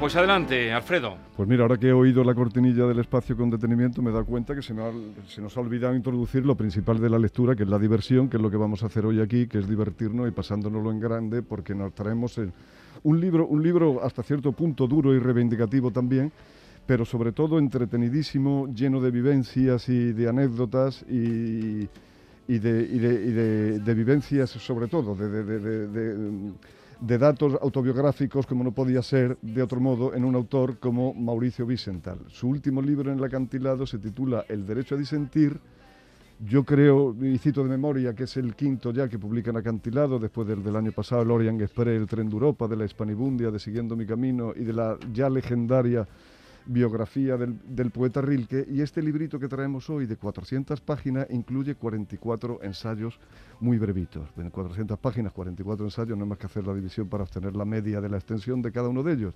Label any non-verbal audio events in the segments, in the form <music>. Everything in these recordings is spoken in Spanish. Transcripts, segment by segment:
Pues adelante, Alfredo. Pues mira, ahora que he oído la cortinilla del espacio con detenimiento, me da cuenta que se, nos ha olvidado introducir lo principal de la lectura, que es la diversión, que es lo que vamos a hacer hoy aquí, que es divertirnos y pasándonoslo en grande, porque nos traemos un libro, un libro hasta cierto punto duro y reivindicativo también, pero sobre todo entretenidísimo, lleno de vivencias y de anécdotas y, de, vivencias sobre todo, de, datos autobiográficos como no podía ser de otro modo en un autor como Mauricio Vicental. Su último libro en el acantilado se titula El derecho a disentir. Yo creo, y cito de memoria, que es el quinto ya que publica en Acantilado, después del, del año pasado, el Orient Express, el Tren de Europa, de la Hispanibundia, de Siguiendo mi Camino y de la ya legendaria biografía del, poeta Rilke y este librito que traemos hoy de 400 páginas incluye 44 ensayos muy brevitos. En 400 páginas, 44 ensayos, no hay más que hacer la división para obtener la media de la extensión de cada uno de ellos.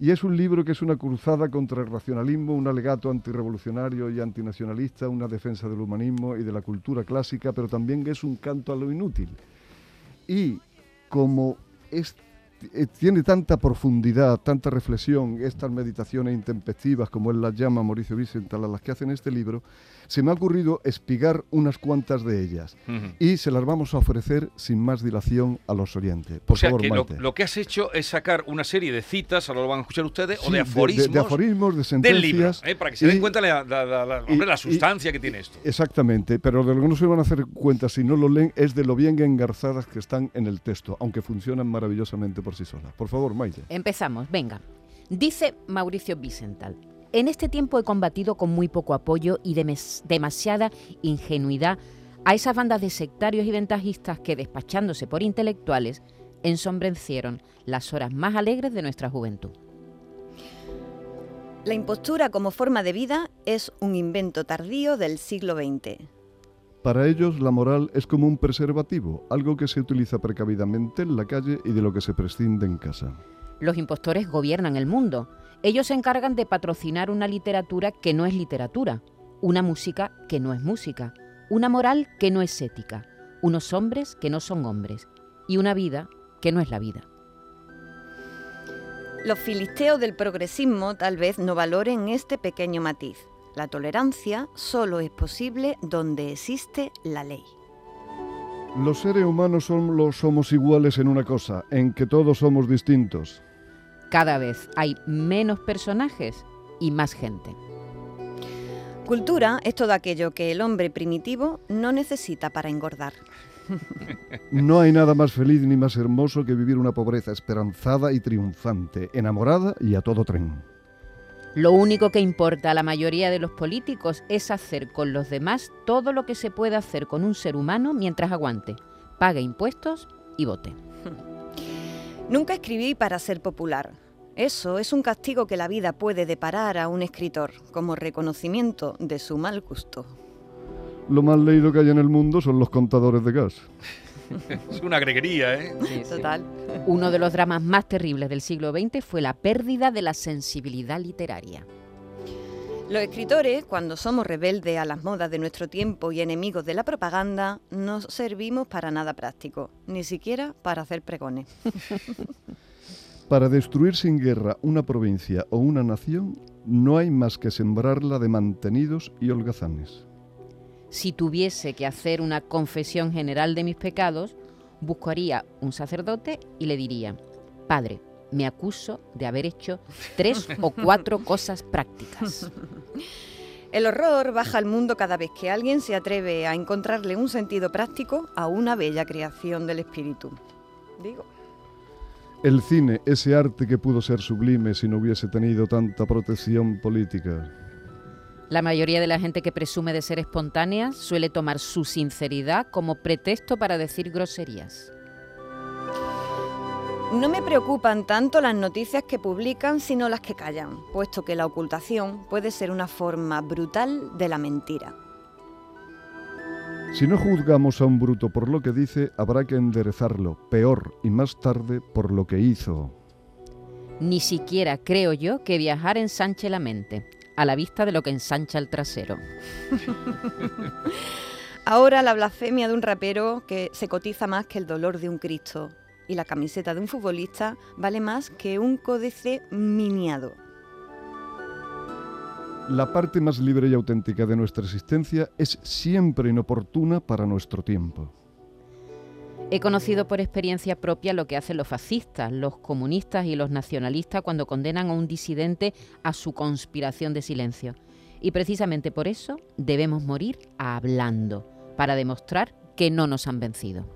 Y es un libro que es una cruzada contra el racionalismo, un alegato antirrevolucionario y antinacionalista, una defensa del humanismo y de la cultura clásica, pero también es un canto a lo inútil. Y como este tiene tanta profundidad, tanta reflexión, estas meditaciones intempestivas, como él las llama Mauricio Vicental, a las que hacen este libro, se me ha ocurrido espigar unas cuantas de ellas y se las vamos a ofrecer sin más dilación a los oyentes. Por o sea, que lo, que has hecho es sacar una serie de citas, ahora lo van a escuchar ustedes, o de aforismos, de, aforismos, de sentencias. Del libro, ¿eh? para que se den cuenta la, la, sustancia que tiene esto. Exactamente, pero de lo que no se van a hacer cuenta si no lo leen es de lo bien engarzadas que están en el texto, aunque funcionan maravillosamente por sí solas. Por favor, Maite. Empezamos, venga. Dice Mauricio Vicental. En este tiempo he combatido con muy poco apoyo y demasiada ingenuidad a esas bandas de sectarios y ventajistas que, despachándose por intelectuales, ensombrecieron las horas más alegres de nuestra juventud. La impostura como forma de vida es un invento tardío del siglo XX. Para ellos la moral es como un preservativo, algo que se utiliza precavidamente en la calle y de lo que se prescinde en casa. Los impostores gobiernan el mundo ellos se encargan de patrocinar una literatura que no es literatura, una música que no es música, una moral que no es ética, unos hombres que no son hombres y una vida que no es la vida. Los filisteos del progresismo tal vez no valoren este pequeño matiz. La tolerancia solo es posible donde existe la ley. Los seres humanos somos iguales en una cosa, en que todos somos distintos. Cada vez hay menos personajes y más gente. Cultura es todo aquello que el hombre primitivo no necesita para engordar. <laughs> No hay nada más feliz ni más hermoso que vivir una pobreza esperanzada y triunfante, enamorada y a todo tren. Lo único que importa a la mayoría de los políticos es hacer con los demás todo lo que se puede hacer con un ser humano mientras aguante, pague impuestos y vote. <laughs> Nunca escribí para ser popular. Eso es un castigo que la vida puede deparar a un escritor como reconocimiento de su mal gusto. Lo más leído que hay en el mundo son los contadores de gas. <laughs> <laughs> es una greguería, ¿eh? Sí, total. Uno de los dramas más terribles del siglo XX fue la pérdida de la sensibilidad literaria. Los escritores, cuando somos rebeldes a las modas de nuestro tiempo y enemigos de la propaganda, no servimos para nada práctico, ni siquiera para hacer pregones. <laughs> para destruir sin guerra una provincia o una nación, no hay más que sembrarla de mantenidos y holgazanes. Si tuviese que hacer una confesión general de mis pecados, buscaría un sacerdote y le diría, Padre, me acuso de haber hecho tres o cuatro <laughs> cosas prácticas. <laughs> El horror baja al mundo cada vez que alguien se atreve a encontrarle un sentido práctico a una bella creación del espíritu. Digo. El cine, ese arte que pudo ser sublime si no hubiese tenido tanta protección política. La mayoría de la gente que presume de ser espontánea suele tomar su sinceridad como pretexto para decir groserías. No me preocupan tanto las noticias que publican, sino las que callan, puesto que la ocultación puede ser una forma brutal de la mentira. Si no juzgamos a un bruto por lo que dice, habrá que enderezarlo, peor y más tarde por lo que hizo. Ni siquiera creo yo que viajar ensanche la mente, a la vista de lo que ensancha el trasero. <laughs> Ahora la blasfemia de un rapero que se cotiza más que el dolor de un Cristo y la camiseta de un futbolista vale más que un códice miniado. La parte más libre y auténtica de nuestra existencia es siempre inoportuna para nuestro tiempo. He conocido por experiencia propia lo que hacen los fascistas, los comunistas y los nacionalistas cuando condenan a un disidente a su conspiración de silencio. Y precisamente por eso debemos morir hablando, para demostrar que no nos han vencido.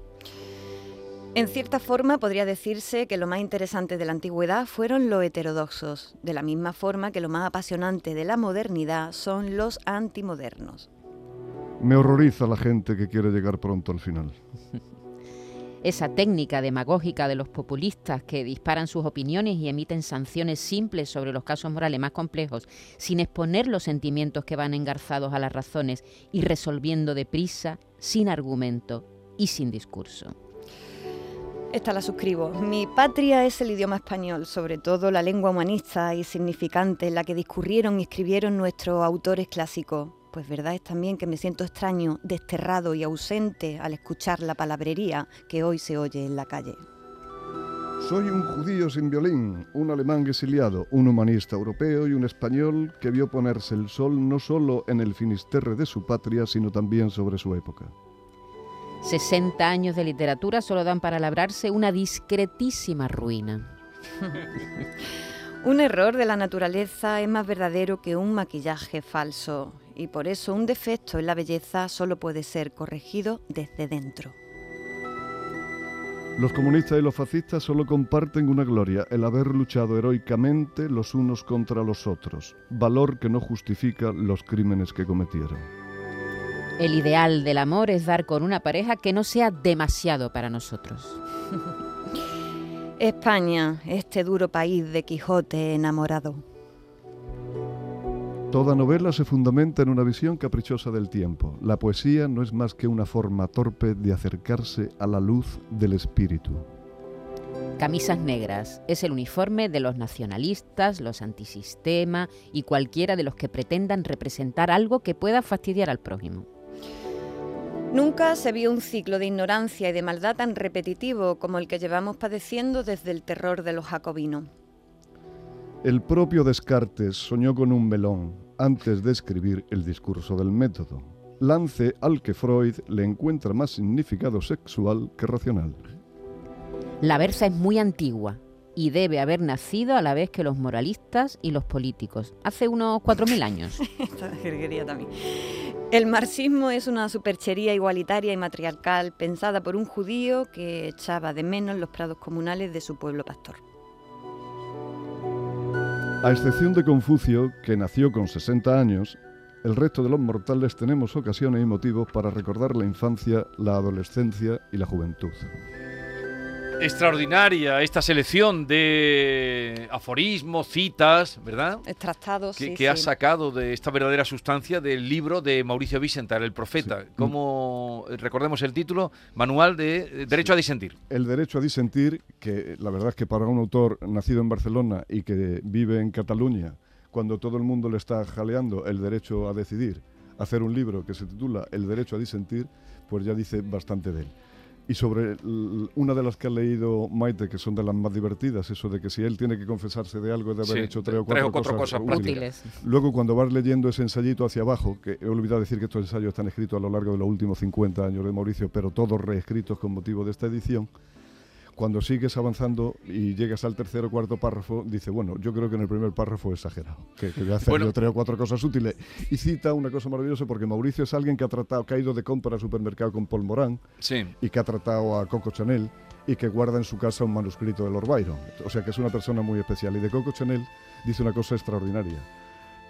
En cierta forma podría decirse que lo más interesante de la antigüedad fueron los heterodoxos, de la misma forma que lo más apasionante de la modernidad son los antimodernos. Me horroriza la gente que quiere llegar pronto al final. <laughs> Esa técnica demagógica de los populistas que disparan sus opiniones y emiten sanciones simples sobre los casos morales más complejos, sin exponer los sentimientos que van engarzados a las razones y resolviendo deprisa, sin argumento y sin discurso. Esta la suscribo. Mi patria es el idioma español, sobre todo la lengua humanista y significante en la que discurrieron y escribieron nuestros autores clásicos. Pues verdad es también que me siento extraño, desterrado y ausente al escuchar la palabrería que hoy se oye en la calle. Soy un judío sin violín, un alemán exiliado, un humanista europeo y un español que vio ponerse el sol no solo en el finisterre de su patria, sino también sobre su época. 60 años de literatura solo dan para labrarse una discretísima ruina. <laughs> un error de la naturaleza es más verdadero que un maquillaje falso y por eso un defecto en la belleza solo puede ser corregido desde dentro. Los comunistas y los fascistas solo comparten una gloria, el haber luchado heroicamente los unos contra los otros, valor que no justifica los crímenes que cometieron. El ideal del amor es dar con una pareja que no sea demasiado para nosotros. <laughs> España, este duro país de Quijote enamorado. Toda novela se fundamenta en una visión caprichosa del tiempo. La poesía no es más que una forma torpe de acercarse a la luz del espíritu. Camisas negras es el uniforme de los nacionalistas, los antisistema y cualquiera de los que pretendan representar algo que pueda fastidiar al prójimo. Nunca se vio un ciclo de ignorancia y de maldad tan repetitivo como el que llevamos padeciendo desde el terror de los jacobinos. El propio Descartes soñó con un melón antes de escribir el discurso del método, lance al que Freud le encuentra más significado sexual que racional. La versa es muy antigua y debe haber nacido a la vez que los moralistas y los políticos, hace unos 4.000 años. <laughs> también. El marxismo es una superchería igualitaria y matriarcal pensada por un judío que echaba de menos los prados comunales de su pueblo pastor. A excepción de Confucio, que nació con 60 años, el resto de los mortales tenemos ocasiones y motivos para recordar la infancia, la adolescencia y la juventud extraordinaria esta selección de aforismos, citas, ¿verdad? Extractados, que, que ha sacado de esta verdadera sustancia del libro de Mauricio Vicental, El Profeta. Como recordemos el título, Manual de Derecho a Disentir. El derecho a disentir, que la verdad es que para un autor nacido en Barcelona y que vive en Cataluña, cuando todo el mundo le está jaleando el derecho a decidir, hacer un libro que se titula El derecho a disentir, pues ya dice bastante de él. Y sobre una de las que ha leído Maite, que son de las más divertidas, eso de que si él tiene que confesarse de algo, de haber hecho tres o cuatro, cosas, útiles. Luego, cuando vas leyendo ese ensayito hacia abajo, que he olvidado decir que estos ensayos están escritos a lo largo de los últimos 50 años de Mauricio, pero todos reescritos con motivo de esta edición, cuando sigues avanzando y llegas al tercer o cuarto párrafo, dice, bueno, yo creo que en el primer párrafo he exagerado, que, que voy a hacer tres o cuatro cosas útiles. Y cita una cosa maravillosa porque Mauricio es alguien que ha tratado, que ha ido de compra al supermercado con Paul Morán y que ha tratado a Coco Chanel y que guarda en su casa un manuscrito de Lord Byron. O sea que es una persona muy especial. Y de Coco Chanel dice una cosa extraordinaria.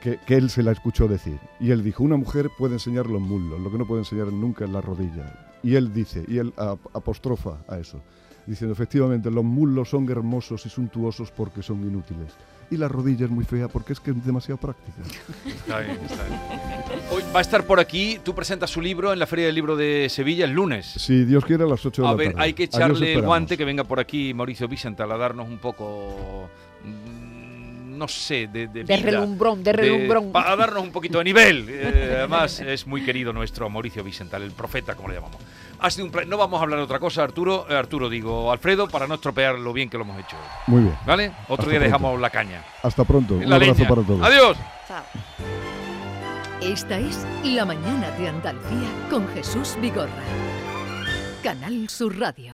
Que, que, él se la escuchó decir. Y él dijo, una mujer puede enseñar los muslos, lo que no puede enseñar nunca es la rodilla. Y él dice, y él apostrofa a eso diciendo efectivamente los muslos son hermosos y suntuosos porque son inútiles. Y la rodilla es muy fea porque es que es demasiado práctica. Está bien, está bien. Hoy va a estar por aquí, tú presentas su libro en la Feria del Libro de Sevilla el lunes. Si Dios quiere, a las 8 de A la ver, tarde. hay que Ahí os echarle el guante que venga por aquí Mauricio Vicental a darnos un poco, no sé, de, de, De vida, relumbrón, de relumbrón. Para darnos un poquito de nivel. Eh, además, es muy querido nuestro Mauricio Vicental, el profeta, como le llamamos. Ha sido un pla- No vamos a hablar de otra cosa, Arturo, eh, Arturo digo, Alfredo, para no estropear lo bien que lo hemos hecho. Muy bien. ¿Vale? Otro Hasta día pronto. dejamos la caña. Hasta pronto. Un abrazo leña. para todos. Adiós. Chao. Esta es La Mañana de Andalucía con Jesús Vigorra. Canal Sur Radio.